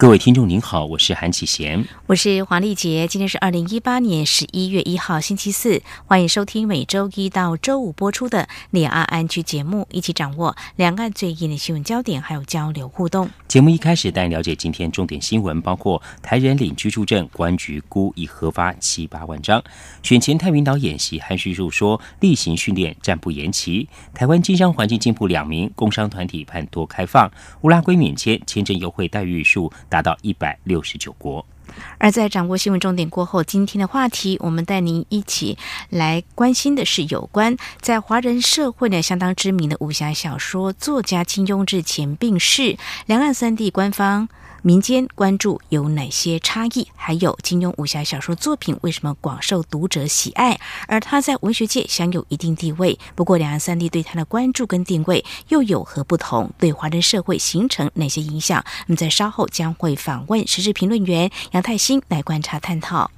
各位听众您好，我是韩启贤，我是黄丽杰。今天是二零一八年十一月一号星期四，欢迎收听每周一到周五播出的两岸安居节目，一起掌握两岸最硬的新闻焦点，还有交流互动。节目一开始带你了解今天重点新闻，包括台人领居住证，公安局估已核发七八万张；选前太平岛演习，韩旭树说例行训练暂不延期；台湾经商环境进步，两名工商团体盼多开放；乌拉圭免签签证优惠待遇数。达到一百六十九国。而在掌握新闻重点过后，今天的话题，我们带您一起来关心的是有关在华人社会呢相当知名的武侠小说作家金庸日前病逝，两岸三地官方。民间关注有哪些差异？还有金庸武侠小说作品为什么广受读者喜爱？而他在文学界享有一定地位。不过，两岸三地对他的关注跟定位又有何不同？对华人社会形成哪些影响？那么，在稍后将会访问时事评论员杨泰兴来观察探讨。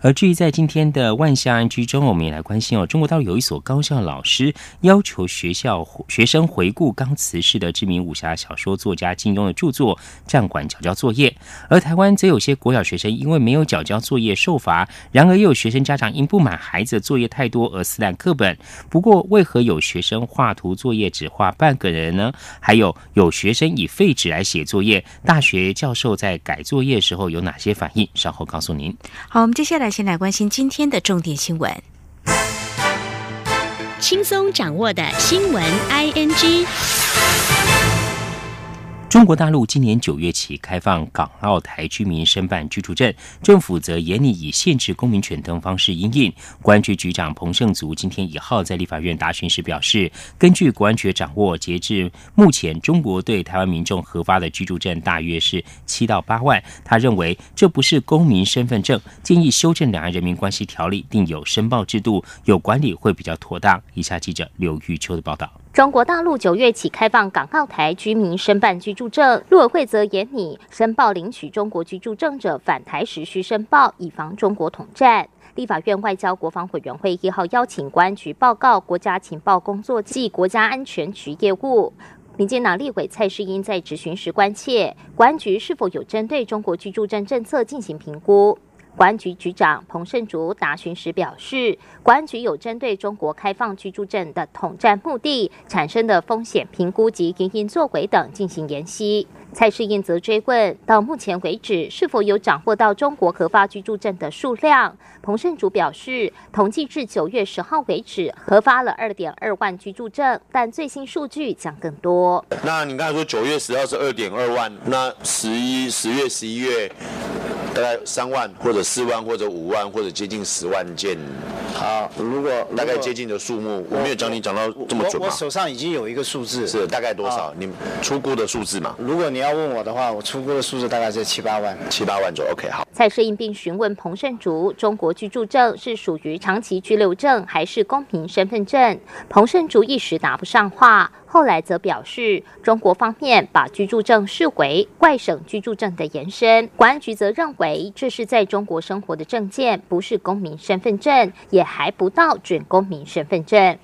而至于在今天的万象安居中，我们也来关心哦。中国大陆有一所高校老师要求学校学生回顾刚辞世的知名武侠小说作家金庸的著作，暂缓缴交作业。而台湾则有些国小学生因为没有缴交作业受罚，然而又有学生家长因不满孩子作业太多而撕烂课本。不过，为何有学生画图作业只画半个人呢？还有有学生以废纸来写作业，大学教授在改作业时候有哪些反应？稍后告诉您。好，我们接下来。先来关心今天的重点新闻，轻松掌握的新闻 I N G。中国大陆今年九月起开放港澳台居民申办居住证，政府则严厉以限制公民权等方式应应。公安局局长彭胜族今天一号在立法院答询时表示，根据国安局掌握，截至目前，中国对台湾民众核发的居住证大约是七到八万。他认为这不是公民身份证，建议修正《两岸人民关系条例》，定有申报制度，有管理会比较妥当。以下记者刘玉秋的报道。中国大陆九月起开放港澳台居民申办居住证，陆委会则严拟申报领取中国居住证者返台时需申报，以防中国统战。立法院外交国防委员会一号邀请公安局报告国家情报工作及国家安全局业务。民进党立委蔡世英在质询时关切，公安局是否有针对中国居住证政策进行评估。公安局局长彭胜竹答询时表示，公安局有针对中国开放居住证的统战目的产生的风险评估及营运作为等进行研析。蔡世英则追问，到目前为止是否有掌握到中国核发居住证的数量？彭胜竹表示，统计至九月十号为止，核发了二点二万居住证，但最新数据将更多。那你刚才说九月十号是二点二万，那十一、十月、十一月？大概三万或者四万或者五万或者接近十万件。好，如果大概接近的数目，我没有讲你讲到这么准我手上已经有一个数字，是大概多少？你出估的数字嘛？如果你要问我的话，我出估的数字大概在七八万。七八万就 OK 好。蔡世应并询问彭胜竹，中国居住证是属于长期居留证还是公民身份证？彭胜竹一时答不上话。后来则表示，中国方面把居住证视为外省居住证的延伸，公安局则认为这是在中国生活的证件，不是公民身份证，也还不到准公民身份证。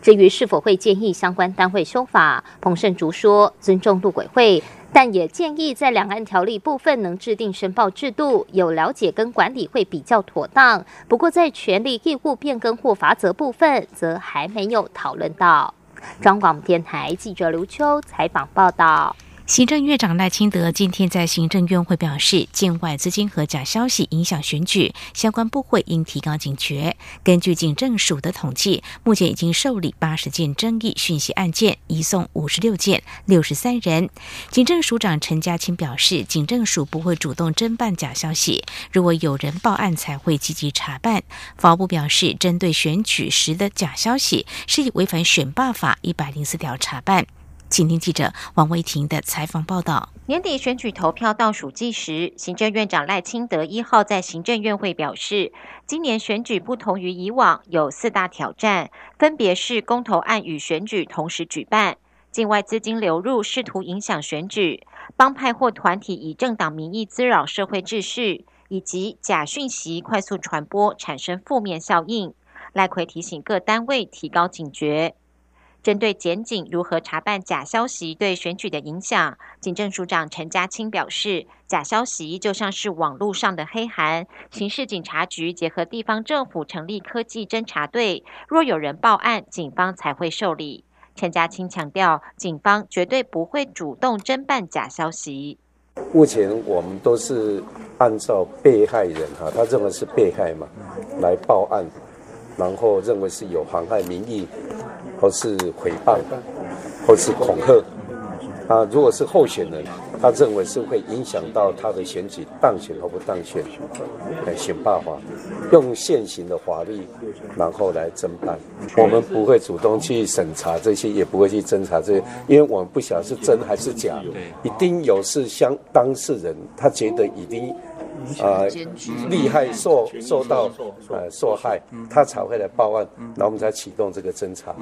至于是否会建议相关单位修法，彭胜竹说尊重陆委会，但也建议在两岸条例部分能制定申报制度，有了解跟管理会比较妥当。不过在权利义务变更或罚则部分，则还没有讨论到。中广电台记者刘秋采访报道。行政院长赖清德今天在行政院会表示，境外资金和假消息影响选举，相关部会应提高警觉。根据警政署的统计，目前已经受理八十件争议讯息案件，移送五十六件，六十三人。警政署长陈家清表示，警政署不会主动侦办假消息，如果有人报案才会积极查办。法务部表示，针对选举时的假消息，是以违反选罢法一百零四条查办。请听记者王维婷的采访报道。年底选举投票倒数计时，行政院长赖清德一号在行政院会表示，今年选举不同于以往，有四大挑战，分别是公投案与选举同时举办。境外资金流入试图影响选举，帮派或团体以政党名义滋扰社会秩序，以及假讯息快速传播产生负面效应。赖奎提醒各单位提高警觉。针对检警如何查办假消息对选举的影响，警政署长陈家清表示，假消息就像是网络上的黑函，刑事警察局结合地方政府成立科技侦查队，若有人报案，警方才会受理。陈家清强调，警方绝对不会主动侦办假消息。目前我们都是按照被害人哈，他认为是被害嘛，来报案，然后认为是有妨害名誉，或是诽谤，或是恐吓。啊，如果是候选人，他认为是会影响到他的选举当选或不当选，来想办法用现行的法律，然后来侦办。我们不会主动去审查这些，也不会去侦查这些，因为我们不晓得是真还是假。一定有是相当事人，他觉得已经啊厉害受受到呃受害，他才会来报案，然后我们才启动这个侦查。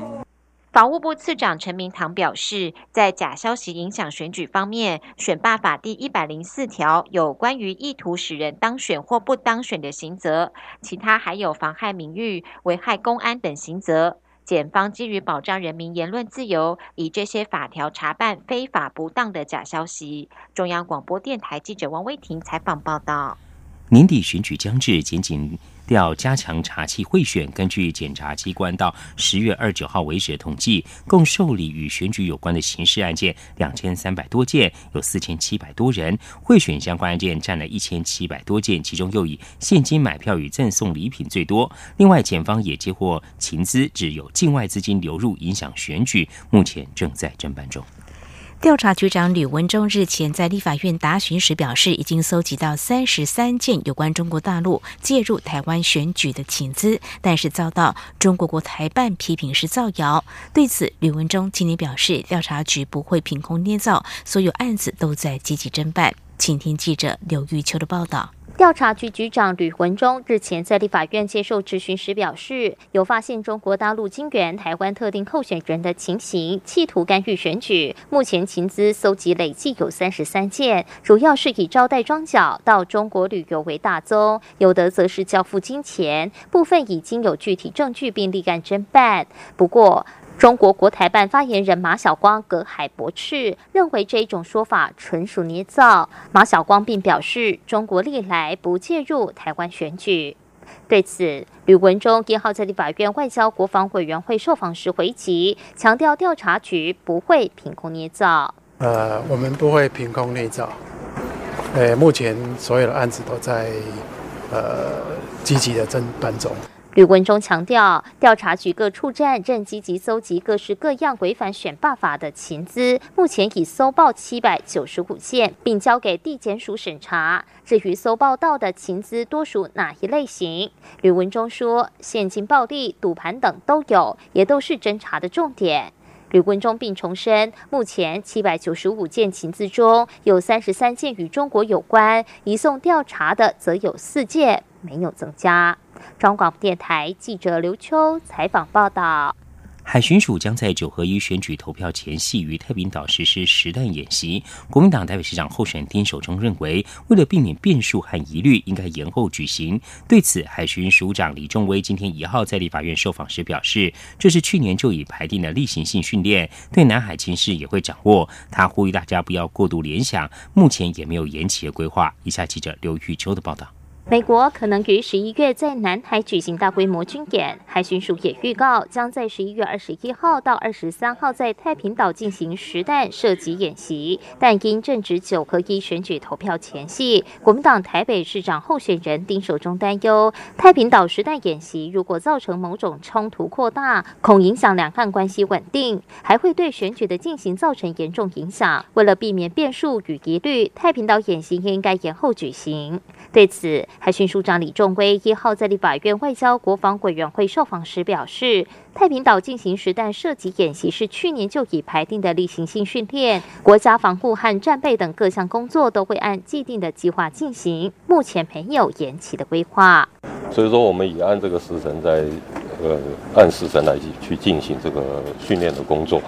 法务部次长陈明堂表示，在假消息影响选举方面，选罢法第一百零四条有关于意图使人当选或不当选的刑责，其他还有妨害名誉、危害公安等刑责。检方基于保障人民言论自由，以这些法条查办非法不当的假消息。中央广播电台记者王威婷采访报道。年底选举将至，仅仅。要加强查缉贿选。根据检察机关到十月二九号为止的统计，共受理与选举有关的刑事案件两千三百多件，有四千七百多人贿选相关案件占了一千七百多件，其中又以现金买票与赠送礼品最多。另外，检方也接获情资，指有境外资金流入影响选举，目前正在侦办中。调查局长吕文中日前在立法院答询时表示，已经搜集到三十三件有关中国大陆介入台湾选举的请资，但是遭到中国国台办批评是造谣。对此，吕文中今天表示，调查局不会凭空捏造，所有案子都在积极侦办。请听记者刘玉秋的报道。调查局局长吕文忠日前在立法院接受质询时表示，有发现中国大陆金援台湾特定候选人的情形，企图干预选举。目前情资搜集累计有三十三件，主要是以招待庄脚到中国旅游为大宗，有的则是交付金钱，部分已经有具体证据并立案侦办。不过，中国国台办发言人马晓光隔海驳斥，认为这一种说法纯属捏造。马晓光并表示，中国历来不介入台湾选举。对此，吕文忠一号在立法院外交国防委员会受访时回击，强调调查局不会凭空捏造。呃，我们不会凭空捏造。呃，目前所有的案子都在呃积极的侦办中。吕文中强调，调查局各处站正积极搜集各式各样违反选罢法的情资，目前已搜报七百九十五件，并交给地检署审查。至于搜报到的情资多属哪一类型，吕文中说，现金暴力、赌盘等都有，也都是侦查的重点。吕文中并重申，目前七百九十五件情资中有三十三件与中国有关，移送调查的则有四件，没有增加。中广电台记者刘秋采访报道。海巡署将在九合一选举投票前夕于太平岛实施实弹演习。国民党台北市长候选人丁守中认为，为了避免变数和疑虑，应该延后举行。对此，海巡署长李仲威今天一号在立法院受访时表示，这是去年就已排定的例行性训练，对南海情势也会掌握。他呼吁大家不要过度联想，目前也没有延期的规划。以下记者刘玉秋的报道。美国可能于十一月在南海举行大规模军演，海巡署也预告将在十一月二十一号到二十三号在太平岛进行实弹射击演习。但因正值九合一选举投票前夕，国民党台北市长候选人丁守中担忧，太平岛实弹演习如果造成某种冲突扩大，恐影响两岸关系稳定，还会对选举的进行造成严重影响。为了避免变数与疑虑，太平岛演习应该延后举行。对此，海巡署长李仲威一号在立法院外交国防委员会受访时表示，太平岛进行实弹射击演习是去年就已排定的例行性训练，国家防护和战备等各项工作都会按既定的计划进行，目前没有延期的规划。所以说，我们也按这个时辰在，呃，按时辰来去进行这个训练的工作。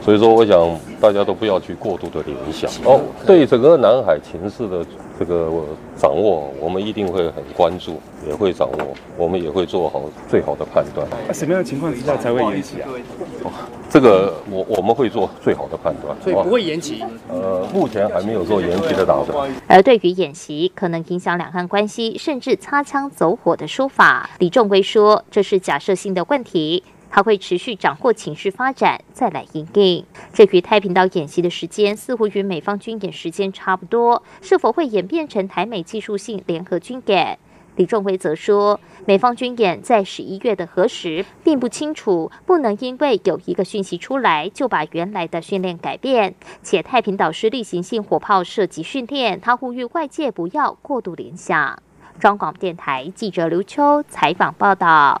所以说，我想大家都不要去过度的联想哦。对整个南海情势的这个掌握，我们一定会很关注，也会掌握，我们也会做好最好的判断。那什么样的情况之下才会延期啊？这个我我们会做最好的判断，所以不会延期。呃，目前还没有做延期的打算。而对于演习可能影响两岸关系，甚至擦枪走火的说法，李仲威说这是假设性的问题。他会持续掌握情势发展，再来应对。这与太平岛演习的时间似乎与美方军演时间差不多，是否会演变成台美技术性联合军演？李仲威则说，美方军演在十一月的何时并不清楚，不能因为有一个讯息出来就把原来的训练改变。且太平岛是例行性火炮射击训练，他呼吁外界不要过度联想。中广电台记者刘秋采访报道。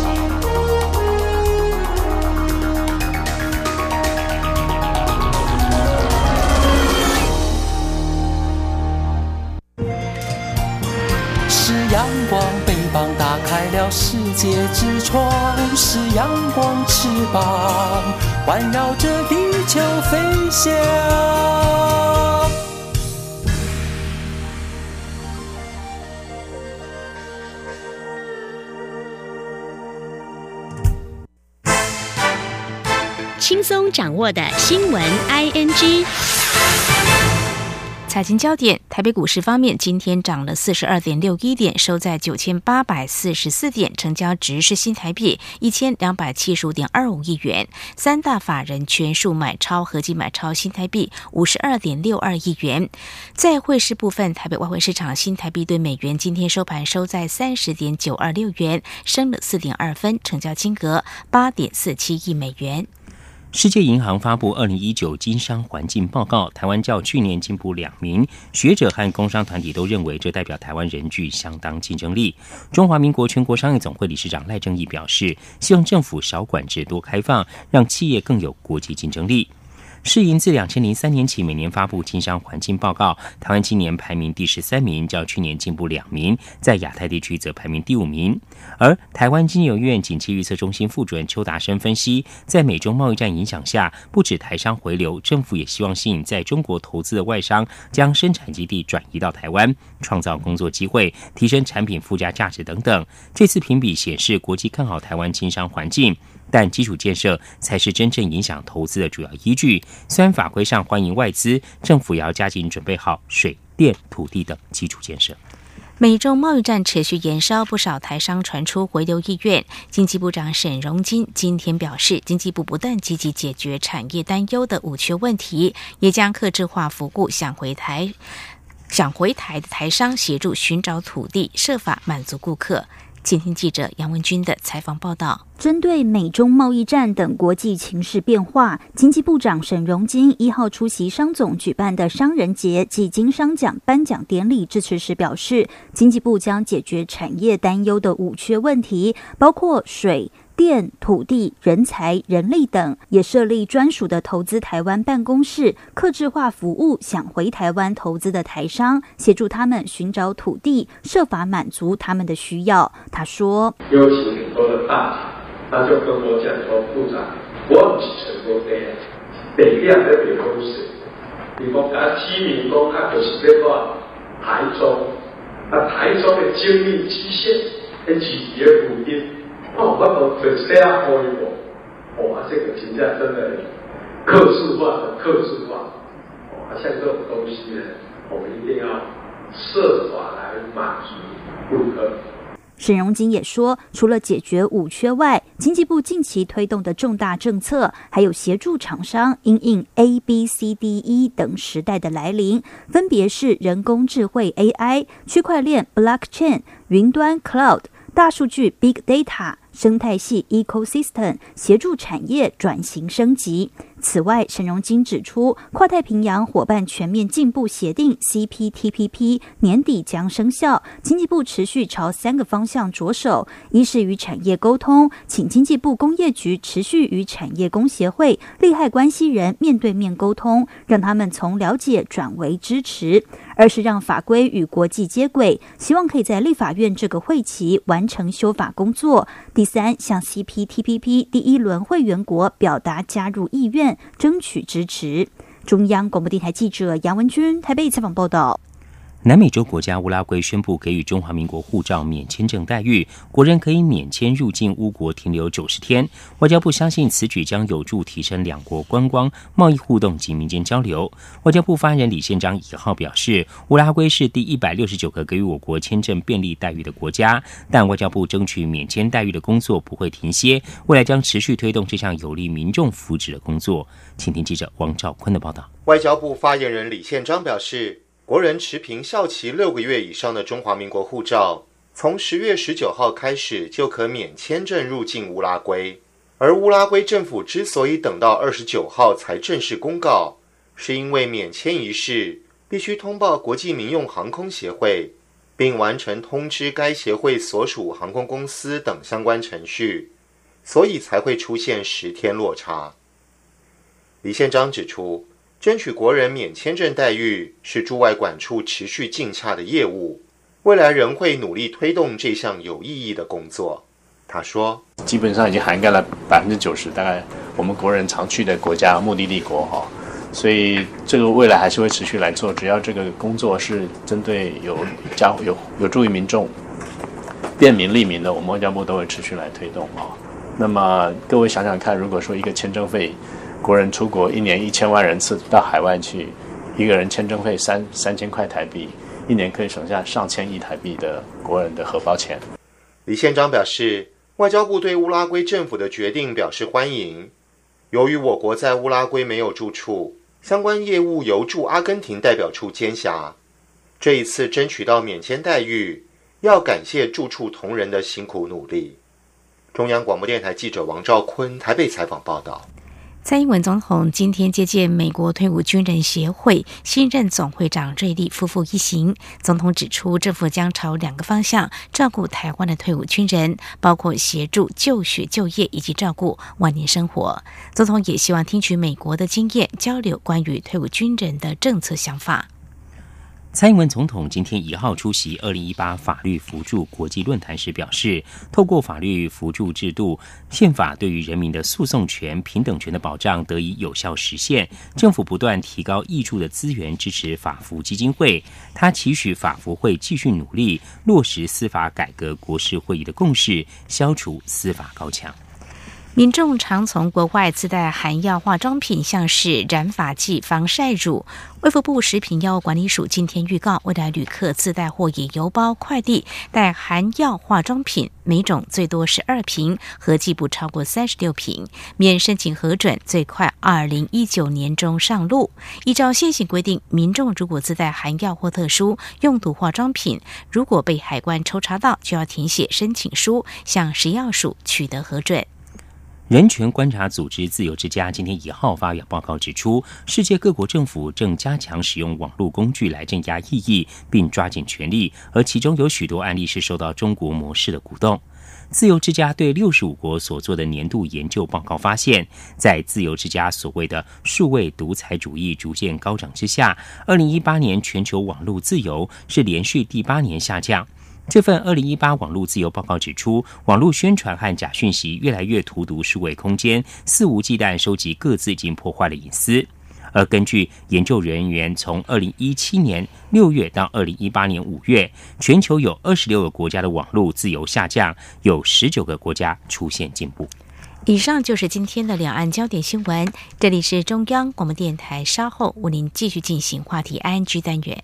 膀打开了世界之窗；是阳光，翅膀环绕着地球飞翔。轻松掌握的新闻，I N G。财经焦点：台北股市方面，今天涨了四十二点六一点，收在九千八百四十四点，成交值是新台币一千两百七十五点二五亿元。三大法人全数买超，合计买超新台币五十二点六二亿元。在汇市部分，台北外汇市场新台币对美元今天收盘收在三十点九二六元，升了四点二分，成交金额八点四七亿美元。世界银行发布《二零一九经商环境报告》，台湾较去年进步两名学者和工商团体都认为，这代表台湾人具相当竞争力。中华民国全国商业总会理事长赖正义表示，希望政府少管制、多开放，让企业更有国际竞争力。世银自两千零三年起每年发布经商环境报告，台湾今年排名第十三名，较去年进步两名，在亚太地区则排名第五名。而台湾金融院景气预测中心副主任邱达生分析，在美中贸易战影响下，不止台商回流，政府也希望吸引在中国投资的外商将生产基地转移到台湾，创造工作机会，提升产品附加价值等等。这次评比显示，国际看好台湾经商环境。但基础建设才是真正影响投资的主要依据。虽然法规上欢迎外资，政府也要加紧准备好水电、土地等基础建设。美中贸易战持续延烧，不少台商传出回流意愿。经济部长沈荣金今天表示，经济部不但积极解决产业担忧的五缺问题，也将客制化服务想回台、想回台的台商协助寻找土地，设法满足顾客。今天记者杨文军的采访报道：针对美中贸易战等国际情势变化，经济部长沈荣金一号出席商总举办的商人节暨经商奖颁奖典礼致辞时表示，经济部将解决产业担忧的五缺问题，包括水。电、土地、人才、人力等，也设立专属的投资台湾办公室，客制化服务想回台湾投资的台商，协助他们寻找土地，设法满足他们的需要。他说：“邀请很多的大厂，他就跟我讲说，部长，我不是全国第一，北边的北都是，你讲他提名讲他就是这个台中，啊台中的精密机械，跟企业福音。”哦，我们粉丝啊，可以不？哇，这个评价真的，克制化的克制化，哇，像这种东西呢，我们一定要设法来满足顾客。沈荣金也说，除了解决五缺外，经济部近期推动的重大政策，还有协助厂商因应 A、B、C、D、E 等时代的来临，分别是人工智慧 AI、区块链 Blockchain、云端 Cloud、大数据 Big Data、生态系 Ecosystem，协助产业转型升级。此外，沈荣金指出，跨太平洋伙伴全面进步协定 （CPTPP） 年底将生效，经济部持续朝三个方向着手：一是与产业沟通，请经济部工业局持续与产业工协会、利害关系人面对面沟通，让他们从了解转为支持；二是让法规与国际接轨，希望可以在立法院这个会期完成修法工作；第三，向 CPTPP 第一轮会员国表达加入意愿。争取支持。中央广播电台记者杨文军台北采访报道。南美洲国家乌拉圭宣布给予中华民国护照免签证待遇，国人可以免签入境乌国停留九十天。外交部相信此举将有助提升两国观光、贸易互动及民间交流。外交部发言人李宪章以号表示，乌拉圭是第一百六十九个给予我国签证便利待遇的国家，但外交部争取免签待遇的工作不会停歇，未来将持续推动这项有利民众福祉的工作。请听记者王兆坤的报道。外交部发言人李宪章表示。国人持凭效期六个月以上的中华民国护照，从十月十九号开始就可免签证入境乌拉圭。而乌拉圭政府之所以等到二十九号才正式公告，是因为免签仪式必须通报国际民用航空协会，并完成通知该协会所属航空公司等相关程序，所以才会出现十天落差。李宪章指出。争取国人免签证待遇是驻外管处持续进洽的业务，未来仍会努力推动这项有意义的工作。他说：“基本上已经涵盖了百分之九十，大概我们国人常去的国家目的地国哈，所以这个未来还是会持续来做。只要这个工作是针对有加有有助于民众便民利民的，我们外交部都会持续来推动啊。那么各位想想看，如果说一个签证费，国人出国一年一千万人次到海外去，一个人签证费三三千块台币，一年可以省下上千亿台币的国人的荷包钱。李宪章表示，外交部对乌拉圭政府的决定表示欢迎。由于我国在乌拉圭没有驻处，相关业务由驻阿根廷代表处监辖。这一次争取到免签待遇，要感谢驻处同仁的辛苦努力。中央广播电台记者王兆坤台北采访报道。蔡英文总统今天接见美国退伍军人协会新任总会长瑞利夫妇一行。总统指出，政府将朝两个方向照顾台湾的退伍军人，包括协助就学、就业以及照顾晚年生活。总统也希望听取美国的经验，交流关于退伍军人的政策想法。蔡英文总统今天一号出席二零一八法律扶助国际论坛时表示，透过法律扶助制度，宪法对于人民的诉讼权、平等权的保障得以有效实现。政府不断提高挹助的资源，支持法扶基金会。他期许法扶会继续努力，落实司法改革国事会议的共识，消除司法高墙。民众常从国外自带含药化妆品，像是染发剂、防晒乳。卫福部食品药物管理署今天预告，未来旅客自带或以邮包、快递带含药化妆品，每种最多十二瓶，合计不超过三十六瓶，免申请核准，最快二零一九年中上路。依照现行规定，民众如果自带含药或特殊用途化妆品，如果被海关抽查到，就要填写申请书，向食药署取得核准。人权观察组织自由之家今天一号发表报告指出，世界各国政府正加强使用网络工具来镇压异议，并抓紧权力，而其中有许多案例是受到中国模式的鼓动。自由之家对六十五国所做的年度研究报告发现，在自由之家所谓的数位独裁主义逐渐高涨之下，二零一八年全球网络自由是连续第八年下降。这份二零一八网络自由报告指出，网络宣传和假讯息越来越荼毒数位空间，肆无忌惮收集各自已经破坏的隐私。而根据研究人员从二零一七年六月到二零一八年五月，全球有二十六个国家的网络自由下降，有十九个国家出现进步。以上就是今天的两岸焦点新闻。这里是中央广播电台，稍后为您继续进行话题 ING 单元。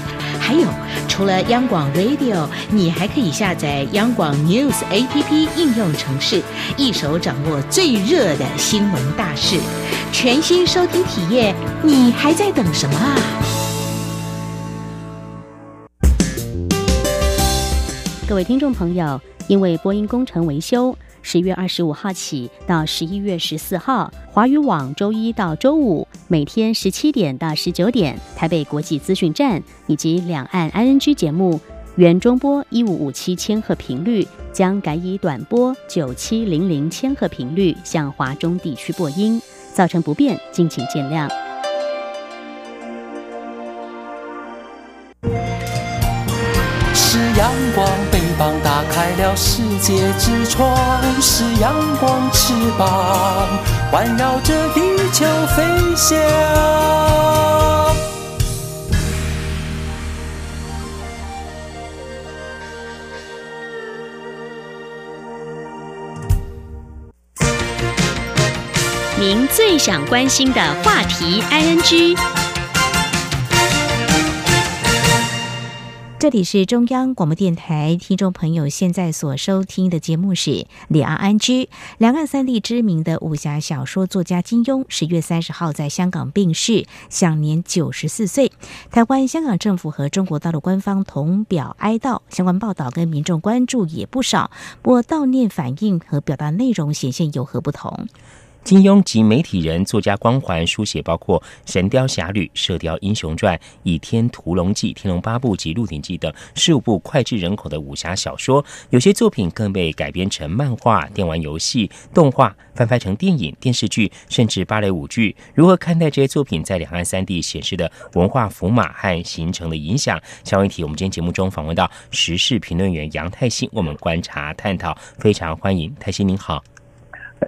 还有，除了央广 Radio，你还可以下载央广 News APP 应用程式，一手掌握最热的新闻大事，全新收听体验，你还在等什么啊？各位听众朋友，因为播音工程维修。十月二十五号起到十一月十四号，华语网周一到周五每天十七点到十九点，台北国际资讯站以及两岸 ING 节目原中波一五五七千赫频率将改以短波九七零零千赫频率向华中地区播音，造成不便，敬请见谅。是阳光。打开了世界之窗，是阳光翅膀，环绕着地球飞翔。您最想关心的话题，ING。这里是中央广播电台，听众朋友现在所收听的节目是《两岸安居》。两岸三地知名的武侠小说作家金庸，十月三十号在香港病逝，享年九十四岁。台湾、香港政府和中国大陆官方同表哀悼，相关报道跟民众关注也不少。不过悼念反应和表达内容显现有何不同？金庸及媒体人、作家光环书写包括《神雕侠侣》《射雕英雄传》《倚天屠龙记》《天龙八部》及《鹿鼎记》等十五部脍炙人口的武侠小说，有些作品更被改编成漫画、电玩游戏、动画，翻拍成电影、电视剧，甚至芭蕾舞剧。如何看待这些作品在两岸三地显示的文化符码和形成的影响？相关议题，我们今天节目中访问到时事评论员杨泰兴，我们观察探讨，非常欢迎泰兴，您好。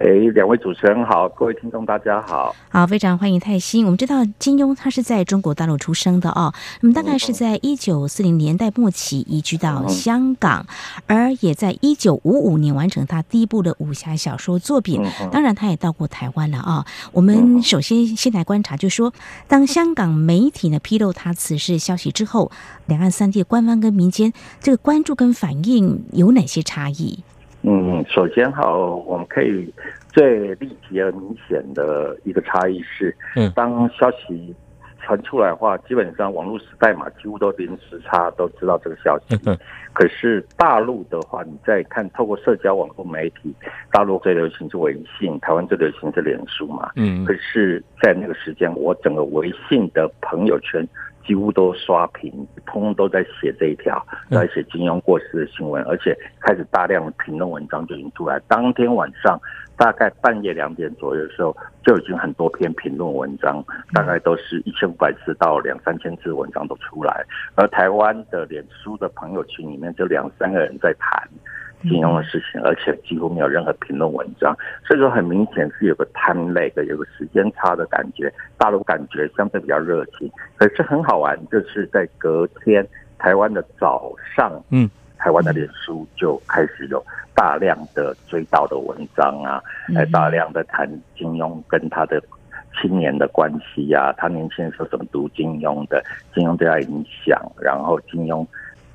哎，两位主持人好，各位听众大家好，好，非常欢迎泰兴。我们知道金庸他是在中国大陆出生的哦，那么大概是在一九四零年代末期移居到香港，而也在一九五五年完成他第一部的武侠小说作品。当然，他也到过台湾了啊。我们首先先来观察，就是说当香港媒体呢披露他此事消息之后，两岸三地官方跟民间这个关注跟反应有哪些差异？嗯，首先哈，我们可以最立即而明显的一个差异是，嗯，当消息传出来的话，基本上网络时代嘛，几乎都零时差都知道这个消息。嗯，可是大陆的话，你再看透过社交网络媒体，大陆最流行是微信，台湾最流行是脸书嘛。嗯，可是，在那个时间，我整个微信的朋友圈。几乎都刷屏，通通都在写这一条，在写金庸过世的新闻，而且开始大量的评论文章就已经出来。当天晚上大概半夜两点左右的时候，就已经很多篇评论文章，大概都是一千五百字到两三千字文章都出来。而台湾的脸书的朋友群里面，就两三个人在谈。金庸的事情，而且几乎没有任何评论文章，所以说很明显是有个 time lag，有个时间差的感觉。大陆感觉相对比较热情，可是很好玩，就是在隔天台湾的早上，嗯，台湾的脸书就开始有大量的追悼的文章啊，来，大量的谈金庸跟他的青年的关系呀、他年轻的时候怎么读金庸的，金庸对他影响，然后金庸。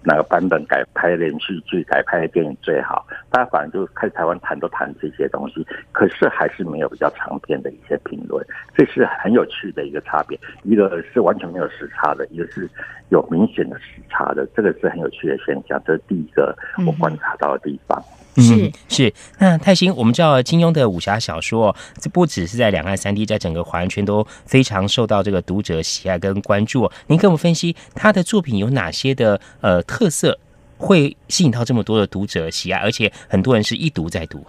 哪个版本改拍连续剧、改拍的电影最好？大家反正就开台湾谈都谈这些东西，可是还是没有比较长篇的一些评论，这是很有趣的一个差别。一个是完全没有时差的，一个是有明显的时差的，这个是很有趣的现象。这是第一个我观察到的地方。是是，那泰兴，我们知道金庸的武侠小说，这不只是在两岸三地，在整个华人圈都非常受到这个读者喜爱跟关注。您跟我们分析他的作品有哪些的呃特色，会吸引到这么多的读者喜爱，而且很多人是一读再读。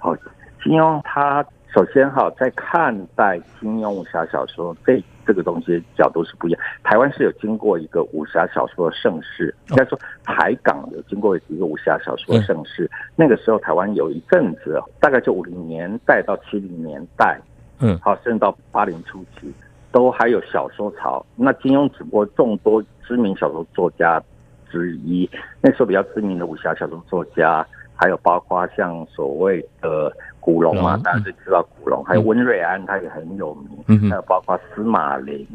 好，金庸他首先哈，在看待金庸武侠小说这这个东西角度是不一样。台湾是有经过一个武侠小说的盛世，应该说台港有经过一个武侠小说的盛世。那个时候台湾有一阵子，大概就五零年代到七零年代，嗯，好，甚至到八零初期，都还有小说潮。那金庸只不过众多知名小说作家之一，那时候比较知名的武侠小说作家。还有包括像所谓的古龙嘛，大家都知道古龙，还有温瑞安，他也很有名。还有包括司马林，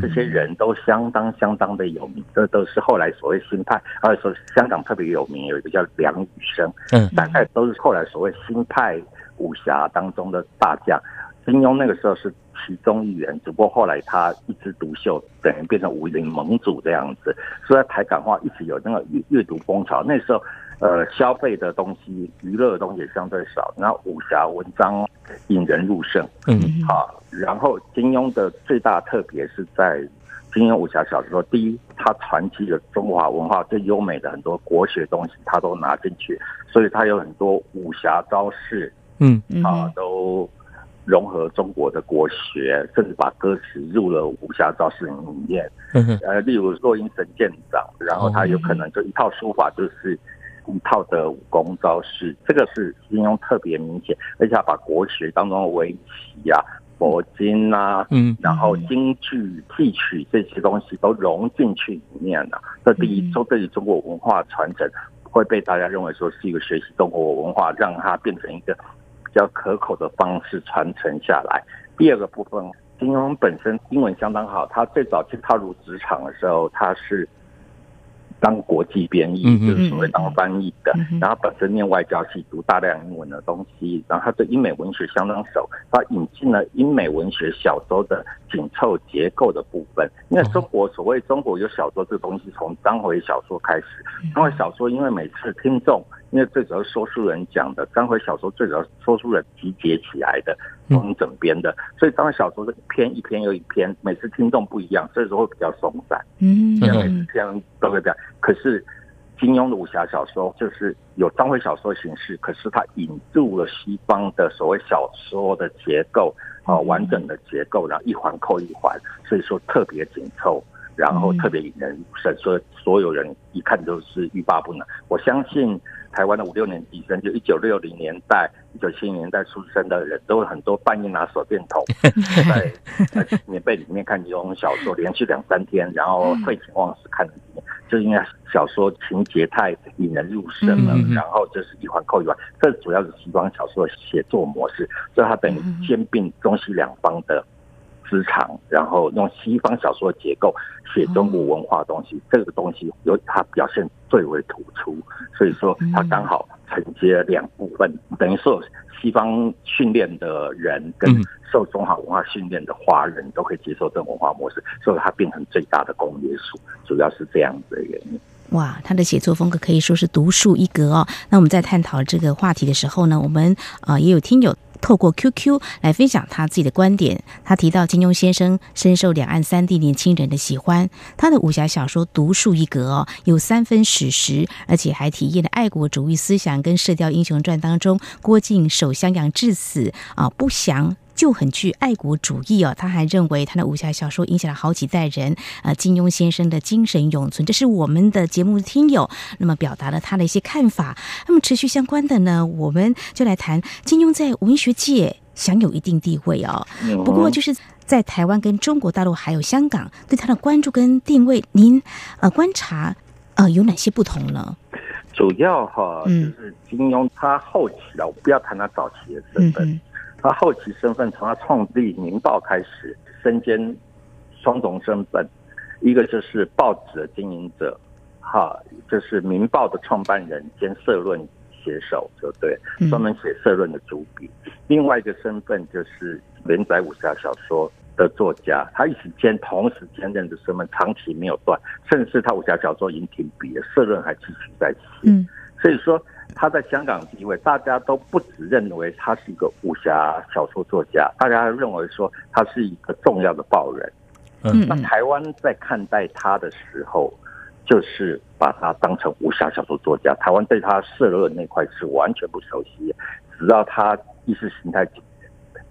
这些人都相当相当的有名。这都是后来所谓新派，或者说香港特别有名，有一个叫梁羽生，嗯，大概都是后来所谓新派武侠当中的大将。金庸那个时候是其中一员，只不过后来他一枝独秀，等于变成武林盟主这样子。所以台港话一直有那个阅阅读风潮，那时候。呃，消费的东西、娱乐的东西也相对少，然后武侠文章引人入胜。嗯，好，然后金庸的最大特别是在金庸武侠小说，第一，他传奇的中华文化最优美的很多国学东西，他都拿进去，所以他有很多武侠招式，嗯啊，都融合中国的国学，甚至把歌词入了武侠招式里面。嗯呃，例如落英神剑掌，然后他有可能就一套书法就是。一套的武功招式，这个是金庸特别明显，而且他把国学当中的围棋啊、佛经啊，嗯，然后京剧、戏曲这些东西都融进去里面了。这第一，说对于中国文化传承，会被大家认为说是一个学习中国文化，让它变成一个比较可口的方式传承下来。第二个部分，金庸本身英文相当好，他最早去踏入职场的时候，他是。当国际编译，就是所谓当翻译的，然后本身念外交系，读大量英文的东西，然后他对英美文学相当熟，他引进了英美文学小说的紧凑结构的部分。因为中国所谓中国有小说这个东西，从章回小说开始，章回小说因为每次听众。因为最主要是说书人讲的，章回小说最主要是说书人集结起来的，从整编的，所以章回小说是一篇一篇又一篇，每次听众不一样，所以说会比较松散。嗯，每次听都会这样。可是金庸的武侠小说就是有章回小说形式，可是它引入了西方的所谓小说的结构啊，完整的结构，然后一环扣一环，所以说特别紧凑，然后特别引人入胜，所以所有人一看都是欲罢不能。我相信。台湾的五六年级生，就一九六零年代、一九七零年代出生的人，都有很多半夜拿手电筒 在在棉被里面看这种小说，连续两三天，然后废寝忘食看了几年，就因为小说情节太引人入胜了，然后就是一环扣一环。这主要是西方小说的写作模式，所以它等于兼并中西两方的。职场，然后用西方小说的结构写中国文化东西，这个东西由它表现最为突出，所以说它刚好承接两部分，等于说西方训练的人跟受中华文化训练的华人都可以接受这种文化模式，所以它变成最大的公约数，主要是这样子的原因。哇，他的写作风格可以说是独树一格哦。那我们在探讨这个话题的时候呢，我们啊也有听友。透过 QQ 来分享他自己的观点。他提到金庸先生深受两岸三地年轻人的喜欢，他的武侠小说独树一格哦，有三分史实，而且还体验了爱国主义思想，跟《射雕英雄传》当中郭靖守襄阳至死啊不降。就很具爱国主义哦，他还认为他的武侠小说影响了好几代人，呃，金庸先生的精神永存。这是我们的节目听友那么表达了他的一些看法。那么持续相关的呢，我们就来谈金庸在文学界享有一定地位哦。不过就是在台湾跟中国大陆还有香港对他的关注跟定位，您呃观察呃有哪些不同呢？主要哈就是金庸他后期了，我不要谈他早期的身份，他后期身份从他创立《明报》开始，身兼双重身份，一个就是报纸的经营者，哈，就是《明报》的创办人兼社论写手，就对，专门写社论的主笔。另外一个身份就是连载武侠小说的作家，他一时间同时兼任的身份长期没有断，甚至他武侠小说已经停笔了，社论还继续在写。嗯，所以说他在香港地位，大家都不只认为他是一个武侠小说作家，大家认为说他是一个重要的报人。嗯，那台湾在看待他的时候，就是把他当成武侠小说作家。台湾对他社论那块是完全不熟悉，直到他意识形态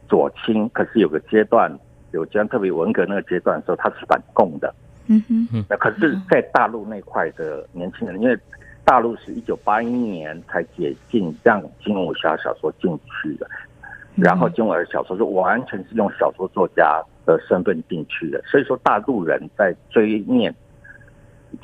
左倾，可是有个阶段，有这样特别文革那个阶段的时候，他是反共的。嗯哼，那可是，在大陆那块的年轻人，因为大陆是一九八一年才解禁，让金庸武侠小说进去的，然后金庸的小说是完全是用小说作家。的身份进去的，所以说大陆人在追念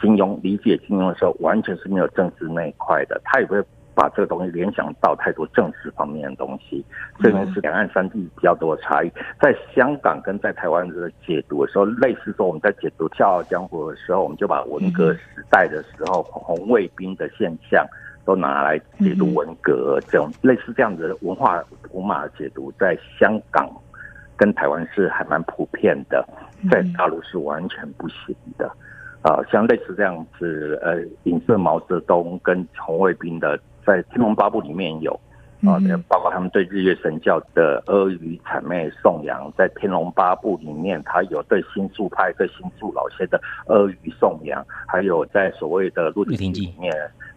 金庸、理解金庸的时候，完全是没有政治那一块的，他也不会把这个东西联想到太多政治方面的东西。这边是两岸三地比较多的差异。在香港跟在台湾的解读的时候，类似说我们在解读《笑傲江湖》的时候，我们就把文革时代的时候红卫兵的现象都拿来解读文革，这种类似这样子的文化文码解读，在香港。跟台湾是还蛮普遍的，在大陆是完全不行的，啊，像类似这样子，呃，影射毛泽东跟红卫兵的，在《天龙八部》里面有，啊，包括他们对日月神教的阿谀谄媚颂扬，在《天龙八部》里面，他有对新宿派、对新宿老仙的阿谀颂扬，还有在所谓的《鹿鼎记》里面，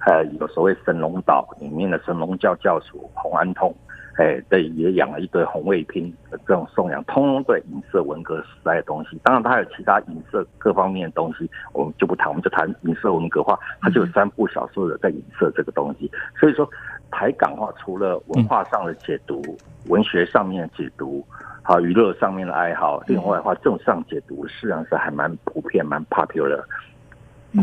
呃，有所谓神龙岛里面的神龙教教主洪安通。哎，对，也养了一堆红卫兵的这种颂扬，通通对影射文革时代的东西。当然，它有其他影射各方面的东西，我们就不谈，我们就谈影射文革化。它就有三部小说的在影射这个东西。所以说，台港话除了文化上的解读、文学上面的解读、好娱乐上面的爱好，另外的话，政上解读，实际上是还蛮普遍、蛮 popular。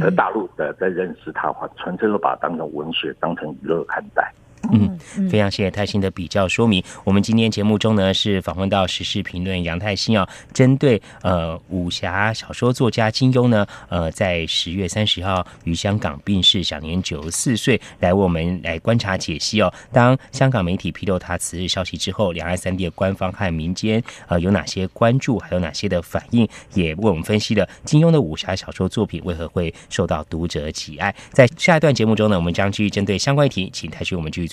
而大陆的在认识它的话，纯粹都把它当成文学、当成娱乐看待。嗯，非常谢谢泰兴的比较说明。我们今天节目中呢是访问到时事评论杨泰兴啊，针对呃武侠小说作家金庸呢，呃在十月三十号于香港病逝，享年九十四岁，来为我们来观察解析哦。当香港媒体披露他此日消息之后，两岸三地的官方和民间呃有哪些关注，还有哪些的反应，也为我们分析了金庸的武侠小说作品为何会受到读者喜爱。在下一段节目中呢，我们将继续针对相关议题，请泰兴我们继续。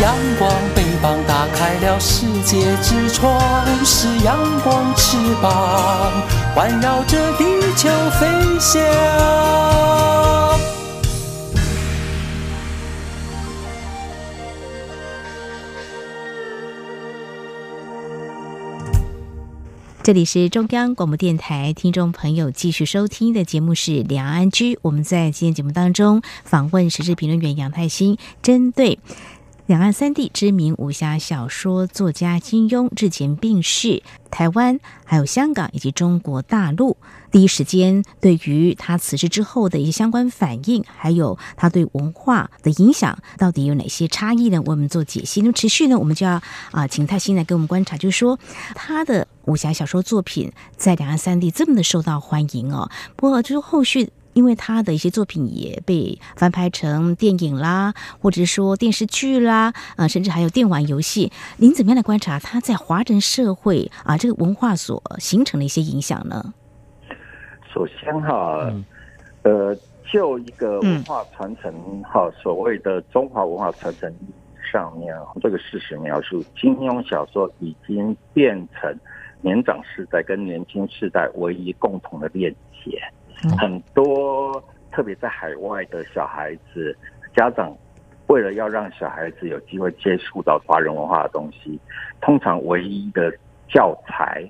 阳光，翅膀打开了世界之窗；是阳光翅膀，环绕着地球飞翔。这里是中央广播电台，听众朋友继续收听的节目是《两岸居》。我们在今天节目当中访问时事评论员杨泰新，针对。两岸三地知名武侠小说作家金庸日前病逝，台湾、还有香港以及中国大陆第一时间对于他辞世之后的一些相关反应，还有他对文化的影响，到底有哪些差异呢？为我们做解析。那么持续呢，我们就要啊，请泰兴来给我们观察，就是说他的武侠小说作品在两岸三地这么的受到欢迎哦。不过就是后续。因为他的一些作品也被翻拍成电影啦，或者是说电视剧啦，啊，甚至还有电玩游戏。您怎么样来观察他在华人社会啊这个文化所形成的一些影响呢？首先哈，呃，就一个文化传承哈，所谓的中华文化传承上面，这个事实描述，金庸小说已经变成年长世代跟年轻世代唯一共同的链接。很多特别在海外的小孩子，家长为了要让小孩子有机会接触到华人文化的东西，通常唯一的教材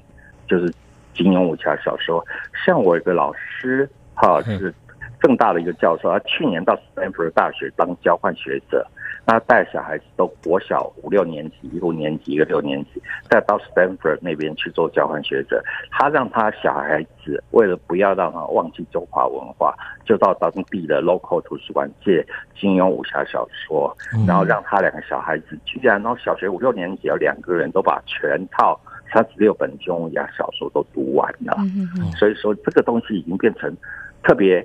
就是金庸武侠小说。像我一个老师，哈是正大的一个教授，他去年到斯坦福大学当交换学者。他带小孩子都国小五六年级，一个五年级，一个六年级，再到 Stanford 那边去做交换学者。他让他小孩子为了不要让他忘记中华文化，就到当地的 local 图书馆借金庸武侠小说，然后让他两个小孩子居然，然后小学五六年级有两个人都把全套三十六本金庸武侠小说都读完了。所以说这个东西已经变成特别。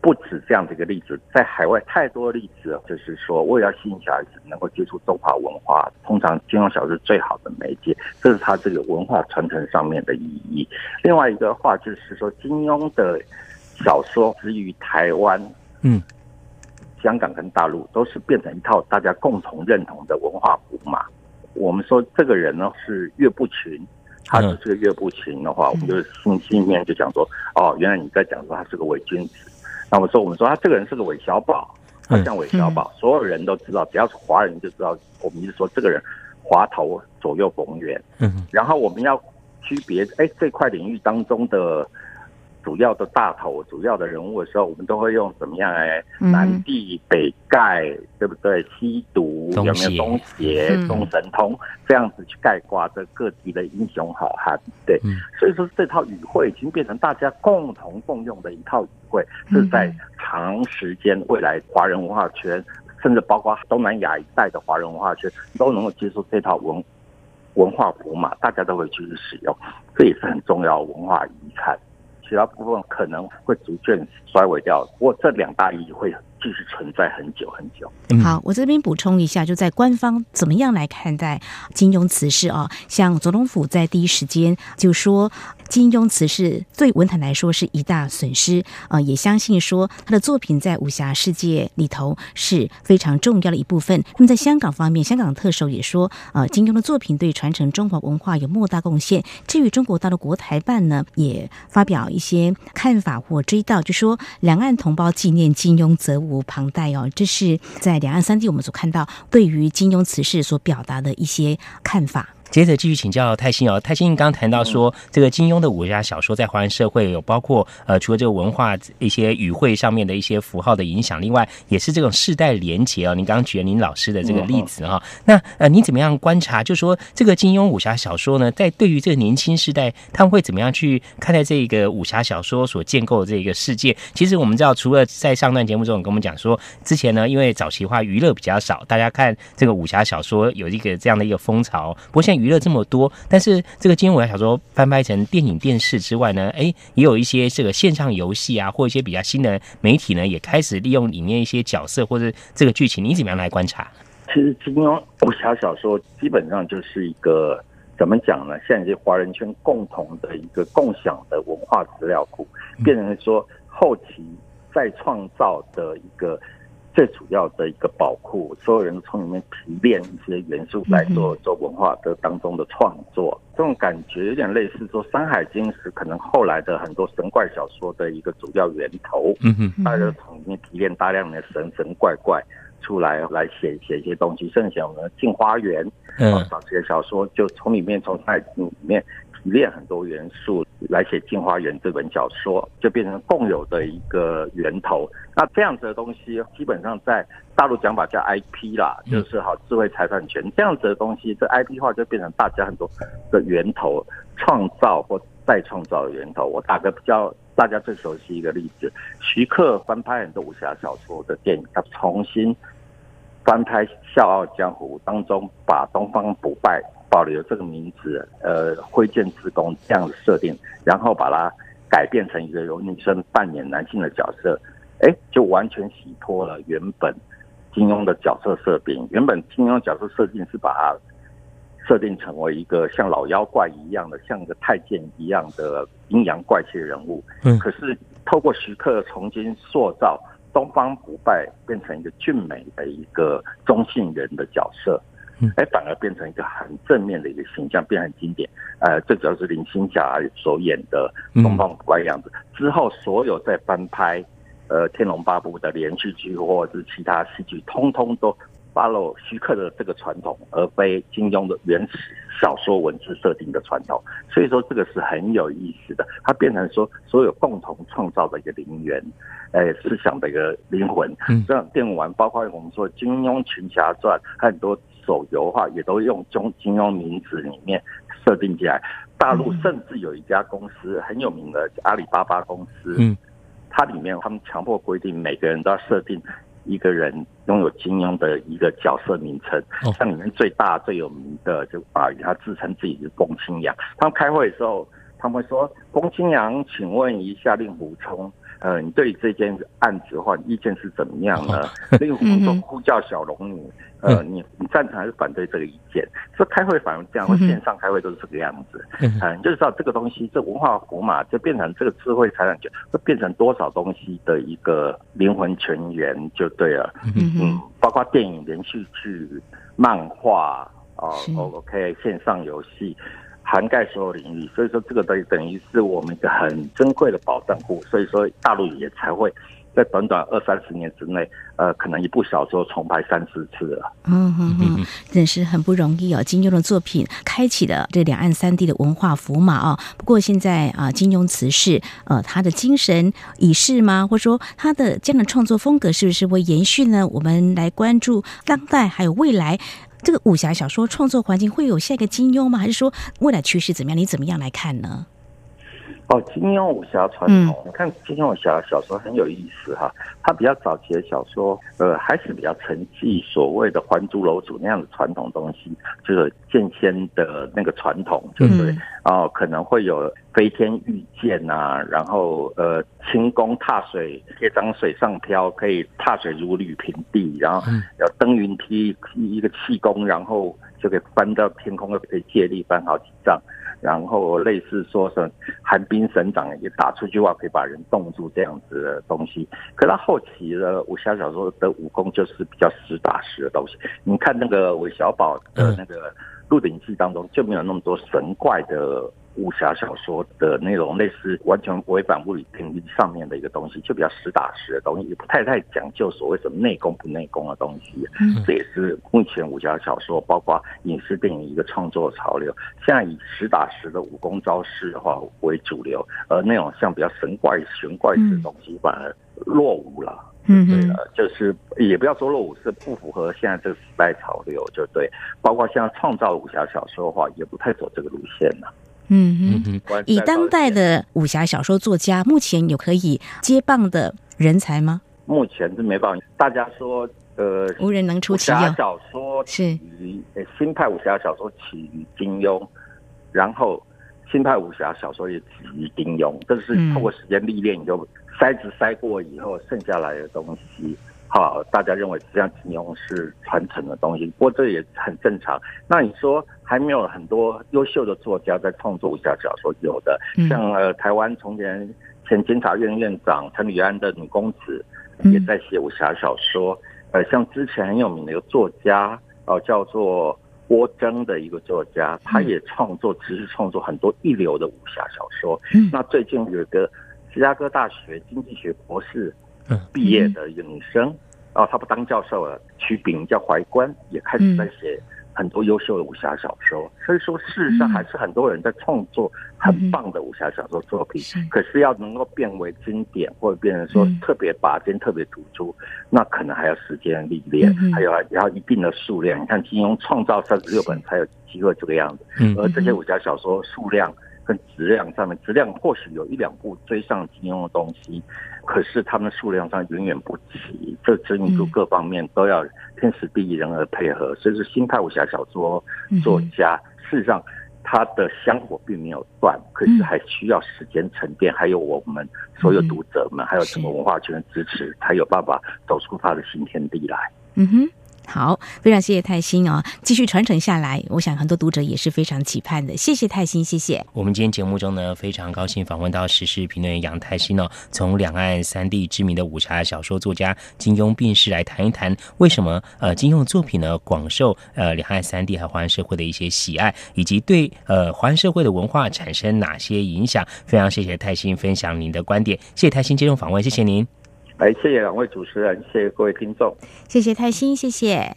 不止这样的一个例子，在海外太多例子，就是说，为了吸引小孩子能够接触中华文化，通常金庸小说是最好的媒介，这是他这个文化传承上面的意义。另外一个话就是说，金庸的小说之于台湾、嗯、香港跟大陆，都是变成一套大家共同认同的文化符码。我们说这个人呢是岳不群，他是这个岳不群的话，我们就心心里面就讲说，哦，原来你在讲说他是个伪君子。那我说，我们说他这个人是个韦小宝，他像韦小宝，所有人都知道，只要是华人就知道。我们一直说这个人滑头左右逢源。嗯，然后我们要区别，哎，这块领域当中的。主要的大头、主要的人物的时候，我们都会用怎么样？哎，南帝北丐，对不对？西毒有没有东邪、东神通这样子去概括这各地的英雄好汉？对，所以说这套语汇已经变成大家共同共用的一套语汇，是在长时间未来华人文化圈，甚至包括东南亚一带的华人文化圈都能够接受这套文文化符码，大家都会继续使用，这也是很重要文化遗产。其他部分可能会逐渐衰微掉，不过这两大意义会继续存在很久很久。好，我这边补充一下，就在官方怎么样来看待金庸辞世啊？像总统府在第一时间就说。金庸辞世对文坛来说是一大损失啊！也相信说他的作品在武侠世界里头是非常重要的一部分。那么在香港方面，香港特首也说，呃，金庸的作品对传承中华文化有莫大贡献。至于中国大陆国台办呢，也发表一些看法或追悼，就说两岸同胞纪念金庸则无无旁贷哦。这是在两岸三地我们所看到对于金庸此事所表达的一些看法。接着继续请教泰兴哦，泰兴刚谈到说，这个金庸的武侠小说在华人社会有包括呃，除了这个文化一些语汇上面的一些符号的影响，另外也是这种世代连结哦。您刚刚举了您老师的这个例子哈，那呃，您怎么样观察？就说这个金庸武侠小说呢，在对于这个年轻世代，他们会怎么样去看待这个武侠小说所建构的这个世界？其实我们知道，除了在上段节目中跟我们讲说，之前呢，因为早期话娱乐比较少，大家看这个武侠小说有一个这样的一个风潮，不过现在。娱乐这么多，但是这个金庸武侠小说翻拍成电影、电视之外呢，哎，也有一些这个线上游戏啊，或一些比较新的媒体呢，也开始利用里面一些角色或者这个剧情，你怎么样来观察？其实金庸武侠小说基本上就是一个怎么讲呢？现在是华人圈共同的一个共享的文化资料库，变成说后期再创造的一个。最主要的一个宝库，所有人从里面提炼一些元素来做做文化的当中的创作，这种感觉有点类似说《山海经》是可能后来的很多神怪小说的一个主要源头。嗯哼，大家从里面提炼大量的神神怪怪出来，来写写一些东西。甚至像我们《镜花缘》嗯，早期的小说就从里面从《山海经》里面提炼很多元素来写《镜花缘》这本小说，就变成共有的一个源头。那这样子的东西，基本上在大陆讲法叫 IP 啦，就是好智慧财产权这样子的东西，这 IP 化就变成大家很多的源头，创造或再创造的源头。我打个比较大家最熟悉一个例子，徐克翻拍很多武侠小说的电影，他重新。翻拍《笑傲江湖》当中，把东方不败保留这个名字，呃，挥剑自宫这样的设定，然后把它改变成一个由女生扮演男性的角色，哎，就完全洗脱了原本金庸的角色设定。原本金庸角色设定是把它设定成为一个像老妖怪一样的，像个太监一样的阴阳怪气人物。嗯，可是透过徐克重新塑造。东方不败变成一个俊美的一个中性人的角色，哎，反而变成一个很正面的一个形象，变很经典。呃，这主要是林青霞所演的东方不败样子。之后所有在翻拍呃《天龙八部》的连续剧或者是其他戏剧，通通都 follow 徐克的这个传统，而非金庸的原始小说文字设定的传统。所以说这个是很有意思的，它变成说所有共同创造的一个灵源。哎，思想的一个灵魂。嗯，这样电玩，包括我们说《金庸群侠传》，很多手游话也都用中金庸名字里面设定起来。大陆甚至有一家公司很有名的阿里巴巴公司，嗯，它里面他们强迫规定每个人都要设定一个人拥有金庸的一个角色名称。像里面最大最有名的就啊，他自称自己是龚清扬。他们开会的时候，他们会说：“龚清扬，请问一下令狐冲。”呃，你对这件案子的话，意见是怎么样呢？令狐冲呼叫小龙女，呃，你你赞成还是反对这个意见？说开会反而这样，线上开会都是这个样子。嗯，就是知道这个东西，这文化符码就变成这个智慧财产权，会变成多少东西的一个灵魂泉源，就对了。嗯嗯，包括电影、连续剧、漫画啊，OK，线上游戏。涵盖所有领域，所以说这个等于等于是我们一个很珍贵的保障库，所以说大陆也才会在短短二三十年之内，呃，可能一部小说重拍三四次了。嗯哼哼，真是很不容易哦。金庸的作品开启了这两岸三地的文化符码哦。不过现在啊，金庸辞世，呃，他的精神已逝吗？或者说他的这样的创作风格是不是会延续呢？我们来关注当代还有未来。这个武侠小说创作环境会有下一个金庸吗？还是说未来趋势怎么样？你怎么样来看呢？哦，金庸武侠传统，你看金庸武侠小说很有意思哈。他比较早期的小说，呃，还是比较沉寂所谓的《还珠楼主》那样的传统东西，就是剑仙的那个传统，对不对？哦，可能会有飞天御剑啊，然后呃，轻功踏水，铁掌水上漂，可以踏水如履平地，然后有登云梯，一个气功，然后就可以翻到天空，可以借力翻好几丈。然后类似说是寒冰神掌也打出句话可以把人冻住这样子的东西，可他后期的武侠小说的武功就是比较实打实的东西。你看那个韦小宝的那个《鹿鼎记》当中就没有那么多神怪的。武侠小说的内容类似完全违反物理定律上面的一个东西，就比较实打实的东西，也不太太讲究所谓什么内功不内功的东西。嗯，这也是目前武侠小说包括影视电影一个创作潮流。现在以实打实的武功招式的话为主流，而那种像比较神怪玄怪式的东西反而落伍了。嗯，对了，就是也不要说落伍，是不符合现在这个时代潮流，就对。包括像创造武侠小说的话，也不太走这个路线了。嗯嗯，以当代的武侠小说作家，目前有可以接棒的人才吗？目前是没办法。大家说，呃，无人能出其右。小说是于新派武侠小说起于金庸，然后新派武侠小说也起于金庸，这是透过时间历练，你就筛子筛过以后剩下来的东西。好，大家认为这样金庸是传承的东西，不过这也很正常。那你说还没有很多优秀的作家在创作武侠小说？有的，像呃台湾从前前监察院院长陈履安的女公子也在写武侠小说。呃，像之前很有名的一个作家哦，叫做郭征的一个作家，他也创作，只是创作很多一流的武侠小说。那最近有一个芝加哥大学经济学博士。毕业的一个女生，哦，她不当教授了，取笔名叫怀关，也开始在写很多优秀的武侠小说，所以说事实上还是很多人在创作很棒的武侠小说作品。可是要能够变为经典，或者变成说特别拔尖、特别突出，那可能还要时间历练，还有要一定的数量。你看金庸创造三十六本才有机会这个样子，而这些武侠小说数量跟质量上面，质量或许有一两部追上金庸的东西。可是他们数量上远远不齐，这知名度各方面都要天时地利人和配合。所以说，新派武侠小说作家，事实上他的香火并没有断，可是还需要时间沉淀，还有我们所有读者们，还有什么文化圈的支持，才有办法走出他的新天地来。嗯哼。好，非常谢谢泰兴哦，继续传承下来，我想很多读者也是非常期盼的。谢谢泰兴，谢谢。我们今天节目中呢，非常高兴访问到时事评论员杨泰兴哦，从两岸三地知名的武侠小说作家金庸病逝来谈一谈，为什么呃金庸作品呢广受呃两岸三地和华人社会的一些喜爱，以及对呃华人社会的文化产生哪些影响？非常谢谢泰兴分享您的观点，谢谢泰兴接受访问，谢谢您。来，谢谢两位主持人，谢谢各位听众，谢谢泰兴，谢谢。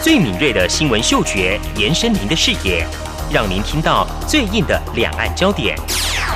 最敏锐的新闻嗅觉，延伸您的视野，让您听到最硬的两岸焦点。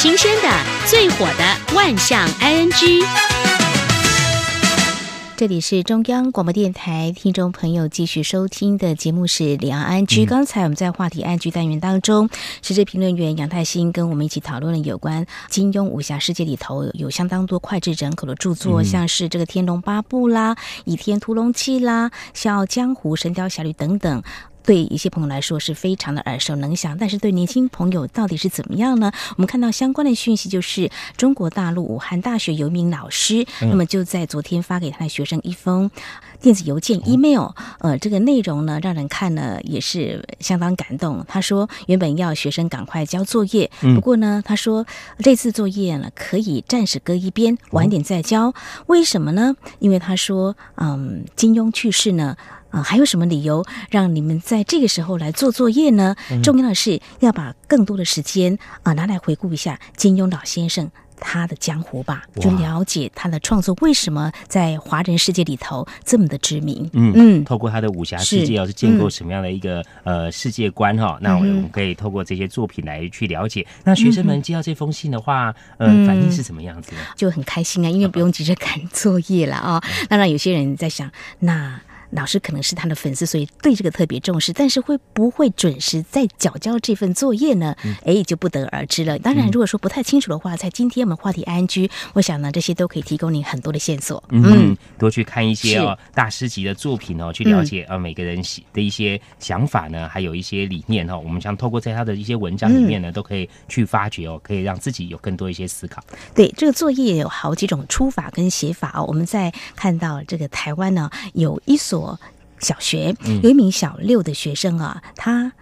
新鲜的、最火的万象 ING，这里是中央广播电台听众朋友继续收听的节目是两岸 ING。刚才我们在话题安居单元当中，时事评论员杨泰兴跟我们一起讨论了有关金庸武侠世界里头有相当多脍炙人口的著作，像是这个《天龙八部》啦，《倚天屠龙记》啦，《笑傲江湖》《神雕侠侣》等等。对一些朋友来说是非常的耳熟能详，但是对年轻朋友到底是怎么样呢？我们看到相关的讯息，就是中国大陆武汉大学有一名老师，那么就在昨天发给他的学生一封电子邮件 email，呃，这个内容呢让人看了也是相当感动。他说原本要学生赶快交作业，不过呢，他说这次作业呢可以暂时搁一边，晚点再交。为什么呢？因为他说，嗯，金庸去世呢。啊，还有什么理由让你们在这个时候来做作业呢？重要的是要把更多的时间啊拿来回顾一下金庸老先生他的江湖吧，就了解他的创作为什么在华人世界里头这么的知名。嗯嗯，透过他的武侠世界，要是建构什么样的一个呃世界观哈，那我们可以透过这些作品来去了解。那学生们接到这封信的话，呃，反应是什么样子？就很开心啊，因为不用急着赶作业了啊。当然，有些人在想那。老师可能是他的粉丝，所以对这个特别重视，但是会不会准时在缴交这份作业呢？哎，就不得而知了。当然，如果说不太清楚的话，在今天我们话题 N G，我想呢，这些都可以提供你很多的线索。嗯，多去看一些哦大师级的作品哦，去了解呃每个人的一些想法呢，还有一些理念哦。我们想透过在他的一些文章里面呢，都可以去发掘哦，可以让自己有更多一些思考。对，这个作业有好几种出法跟写法哦。我们在看到这个台湾呢，有一所。小学有一名小六的学生啊，他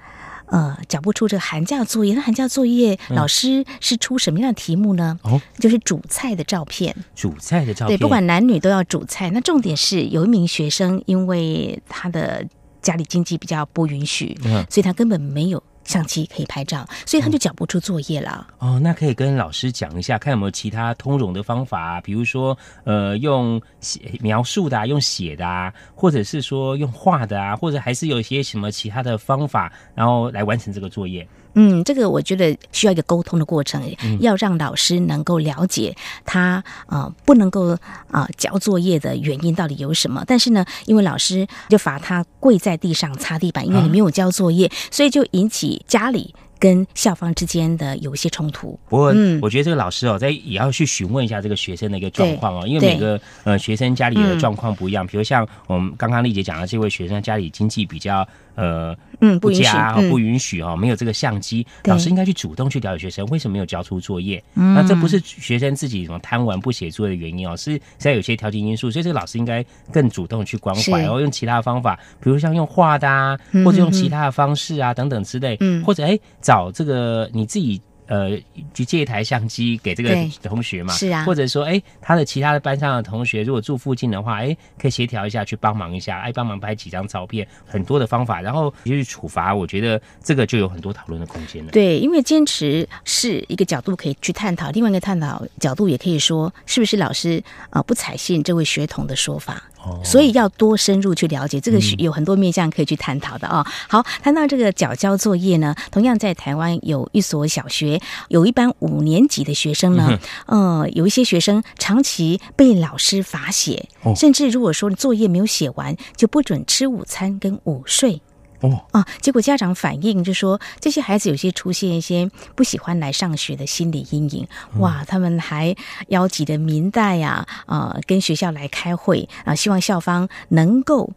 呃讲不出这个寒假作业。那寒假作业老师是出什么样的题目呢？哦，就是煮菜的照片。煮菜的照片，对，不管男女都要煮菜。那重点是有一名学生，因为他的家里经济比较不允许，所以他根本没有。相机可以拍照，所以他就交不出作业了。哦，那可以跟老师讲一下，看有没有其他通融的方法，比如说，呃，用写描述的，啊用写的啊，或者是说用画的啊，或者还是有一些什么其他的方法，然后来完成这个作业。嗯，这个我觉得需要一个沟通的过程，要让老师能够了解他啊不能够啊交作业的原因到底有什么。但是呢，因为老师就罚他跪在地上擦地板，因为你没有交作业，所以就引起家里。跟校方之间的有一些冲突。不过，我觉得这个老师哦，在也要去询问一下这个学生的一个状况哦，因为每个呃学生家里的状况不一样。比如像我们刚刚丽姐讲的这位学生，家里经济比较呃嗯不加，不允许哦，没有这个相机，老师应该去主动去了解学生为什么没有交出作业。那这不是学生自己什么贪玩不写作业的原因哦，是在有些条件因素，所以这个老师应该更主动去关怀，然后用其他的方法，比如像用画的啊，或者用其他的方式啊等等之类，或者哎。找这个你自己呃，去借一台相机给这个同学嘛，是啊，或者说哎，他的其他的班上的同学如果住附近的话，哎，可以协调一下去帮忙一下，哎，帮忙拍几张照片，很多的方法，然后就去处罚，我觉得这个就有很多讨论的空间了。对，因为坚持是一个角度可以去探讨，另外一个探讨角度也可以说，是不是老师啊不采信这位学童的说法。所以要多深入去了解，这个是有很多面向可以去探讨的啊。好，谈到这个缴交作业呢，同样在台湾有一所小学，有一班五年级的学生呢，呃，有一些学生长期被老师罚写，甚至如果说作业没有写完，就不准吃午餐跟午睡。哦啊！结果家长反映就说，这些孩子有些出现一些不喜欢来上学的心理阴影。哇，他们还邀集的民代呀，啊，跟学校来开会啊，希望校方能够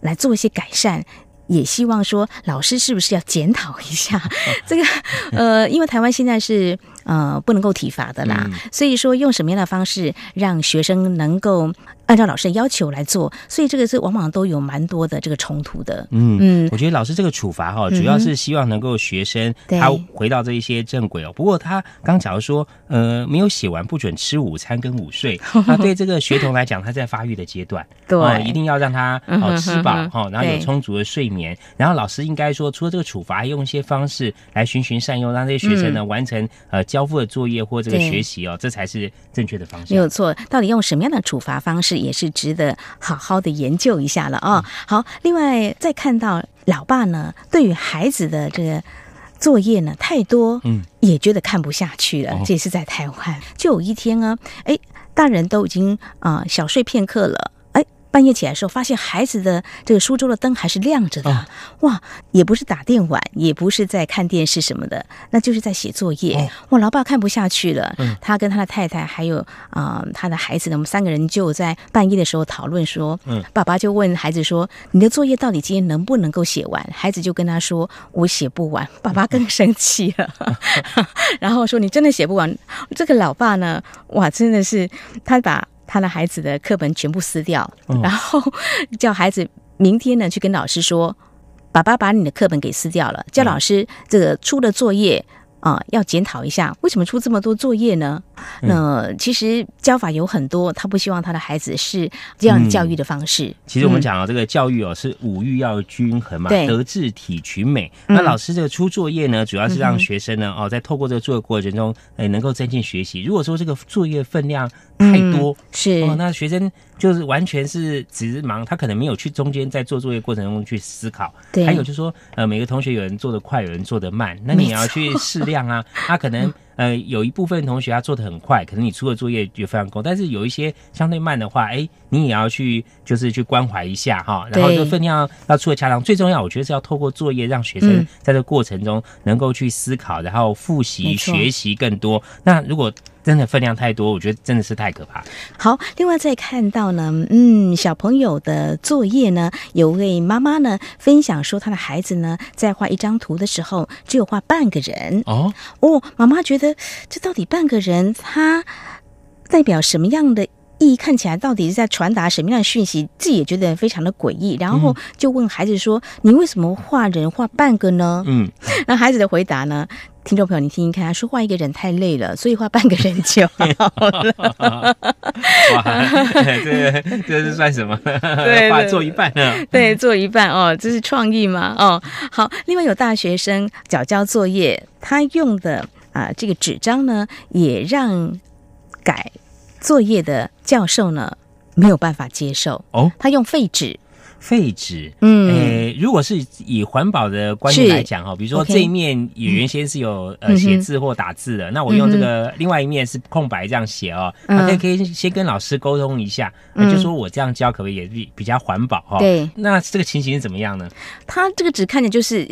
来做一些改善。也希望说，老师是不是要检讨一下 这个？呃，因为台湾现在是呃不能够体罚的啦，所以说用什么样的方式让学生能够按照老师的要求来做？所以这个是往往都有蛮多的这个冲突的。嗯嗯，我觉得老师这个处罚哈，主要是希望能够学生他回到这一些正轨哦。不过他刚假如说呃没有写完不准吃午餐跟午睡，那对这个学童来讲，他在发育的阶段，对，一定要让他哦吃饱哈，然后有充足的睡眠。然后老师应该说，除了这个处罚，用一些方式来循循善诱，让这些学生呢完成呃交付的作业或这个学习哦，这才是正确的方式。没有错，到底用什么样的处罚方式，也是值得好好的研究一下了啊。好，另外再看到老爸呢，对于孩子的这个作业呢太多，嗯，也觉得看不下去了。这也是在台湾，就有一天啊，哎，大人都已经啊小睡片刻了。半夜起来的时候，发现孩子的这个书桌的灯还是亮着的，哇，也不是打电玩，也不是在看电视什么的，那就是在写作业。哇，老爸看不下去了，他跟他的太太还有啊他的孩子呢，我们三个人就在半夜的时候讨论说，爸爸就问孩子说：“你的作业到底今天能不能够写完？”孩子就跟他说：“我写不完。”爸爸更生气了，然后说：“你真的写不完？”这个老爸呢，哇，真的是他把。他的孩子的课本全部撕掉，然后叫孩子明天呢去跟老师说：“爸爸把你的课本给撕掉了。”叫老师这个出了作业。啊，要检讨一下，为什么出这么多作业呢？那其实教法有很多，他不希望他的孩子是这样教育的方式。其实我们讲啊，这个教育哦，是五育要均衡嘛，德智体群美。那老师这个出作业呢，主要是让学生呢，哦，在透过这个作业过程中，哎，能够增进学习。如果说这个作业分量太多，是哦，那学生就是完全是只忙，他可能没有去中间在做作业过程中去思考。对还有就是说，呃，每个同学有人做的快，有人做的慢，那你要去适。量啊，他可能。呃，有一部分同学他做的很快，可能你出的作业就非常够，但是有一些相对慢的话，哎，你也要去就是去关怀一下哈，然后这分量要出的恰当。最重要，我觉得是要透过作业让学生在这过程中能够去思考，然后复习学习更多。那如果真的分量太多，我觉得真的是太可怕。好，另外再看到呢，嗯，小朋友的作业呢，有位妈妈呢分享说，她的孩子呢在画一张图的时候，只有画半个人。哦哦，妈妈觉得这到底半个人，他代表什么样的？意义看起来到底是在传达什么样的讯息？自己也觉得非常的诡异，然后就问孩子说：“你为什么画人画半个呢？”嗯，那孩子的回答呢？听众朋友，你听听看，他说画一个人太累了，所以画半个人就好了。哇，这这是算什么？对，画做一半呢？对，做一半哦，这是创意吗？哦，好。另外有大学生缴交作业，他用的啊这个纸张呢，也让改。作业的教授呢没有办法接受哦，他用废纸，废纸，嗯，诶，如果是以环保的观念来讲哈，比如说这一面也原先是有呃写字或打字的，那我用这个另外一面是空白这样写哦，那可以可以先跟老师沟通一下，就说我这样教可不可以也比比较环保哈？对，那这个情形是怎么样呢？他这个纸看着就是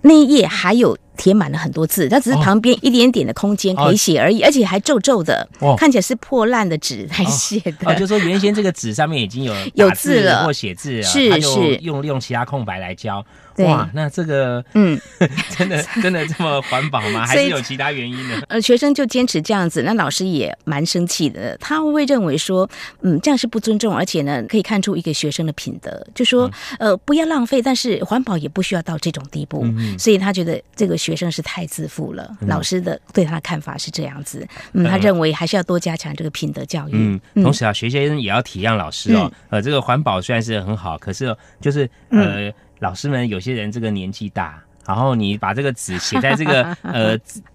那一页还有。填满了很多字，它只是旁边一点点的空间可以写而已，而且还皱皱的，看起来是破烂的纸来写的。哦，就说原先这个纸上面已经有 有字了或写字，是是用用其他空白来教。哇，那这个嗯，真的真的这么环保吗？还是有其他原因呢？呃，学生就坚持这样子，那老师也蛮生气的。他会认为说，嗯，这样是不尊重，而且呢，可以看出一个学生的品德，就说呃，不要浪费，但是环保也不需要到这种地步。所以他觉得这个学生是太自负了。老师的对他的看法是这样子，嗯，他认为还是要多加强这个品德教育。嗯，同时啊，学生也要体谅老师哦。呃，这个环保虽然是很好，可是就是呃。老师们有些人这个年纪大，然后你把这个纸写在这个 呃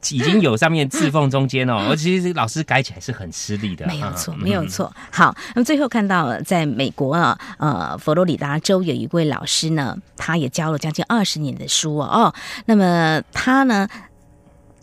已经有上面字缝中间哦，而其实老师改起来是很吃力的。没有错，没有错。好，那么最后看到，在美国啊，呃，佛罗里达州有一位老师呢，他也教了将近二十年的书哦。那么他呢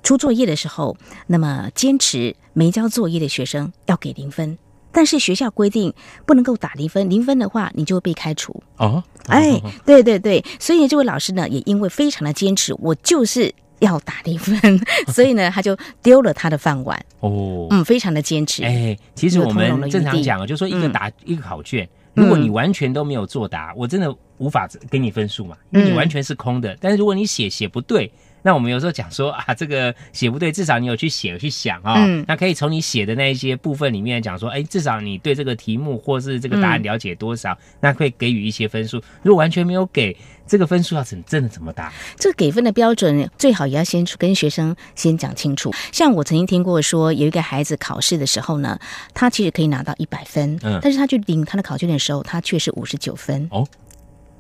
出作业的时候，那么坚持没交作业的学生要给零分。但是学校规定不能够打零分，零分的话你就会被开除。哦，哎，对对对，所以这位老师呢也因为非常的坚持，我就是要打零分，所以呢他就丢了他的饭碗。哦，嗯，非常的坚持。哎，其实我们正常讲，就说一个答一个考卷，如果你完全都没有作答，我真的无法给你分数嘛，因为你完全是空的。但是如果你写写不对。那我们有时候讲说啊，这个写不对，至少你有去写、有去想啊。那可以从你写的那一些部分里面讲说，哎，至少你对这个题目或是这个答案了解多少，那会给予一些分数。如果完全没有给这个分数，要怎真的怎么打？这个给分的标准最好也要先跟学生先讲清楚。像我曾经听过说，有一个孩子考试的时候呢，他其实可以拿到一百分，嗯，但是他去领他的考卷的时候，他却是五十九分哦。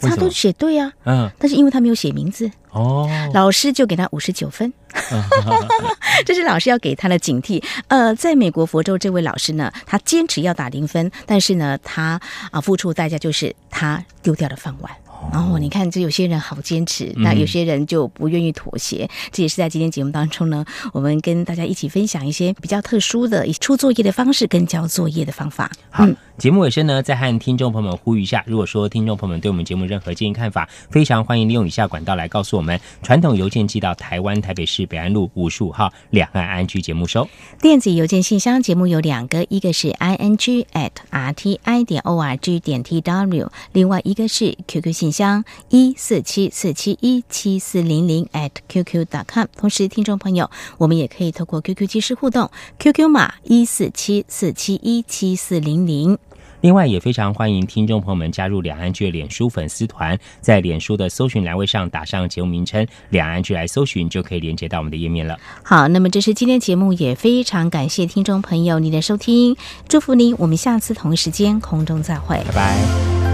他都写对啊，嗯，但是因为他没有写名字哦，老师就给他五十九分，这是老师要给他的警惕。呃，在美国佛州这位老师呢，他坚持要打零分，但是呢，他啊付出的代价就是他丢掉了饭碗。然后你看，这有些人好坚持，那有些人就不愿意妥协。这也是在今天节目当中呢，我们跟大家一起分享一些比较特殊的出作业的方式跟交作业的方法。好，节目尾声呢，再和听众朋友们呼吁一下：如果说听众朋友们对我们节目任何建议看法，非常欢迎利用以下管道来告诉我们。传统邮件寄到台湾台北市北安路五十五号两岸安居节目收。电子邮件信箱节目有两个，一个是 i n g at r t i 点 o r g 点 t w，另外一个是 QQ 信。箱一四七四七一七四零零 at qq dot com。同时，听众朋友，我们也可以透过 QQ 即时互动，QQ 码一四七四七一七四零零。另外，也非常欢迎听众朋友们加入两岸剧脸书粉丝团，在脸书的搜寻栏位上打上节目名称“两岸剧”来搜寻，就可以连接到我们的页面了。好，那么这是今天节目，也非常感谢听众朋友您的收听，祝福您，我们下次同一时间空中再会，拜拜。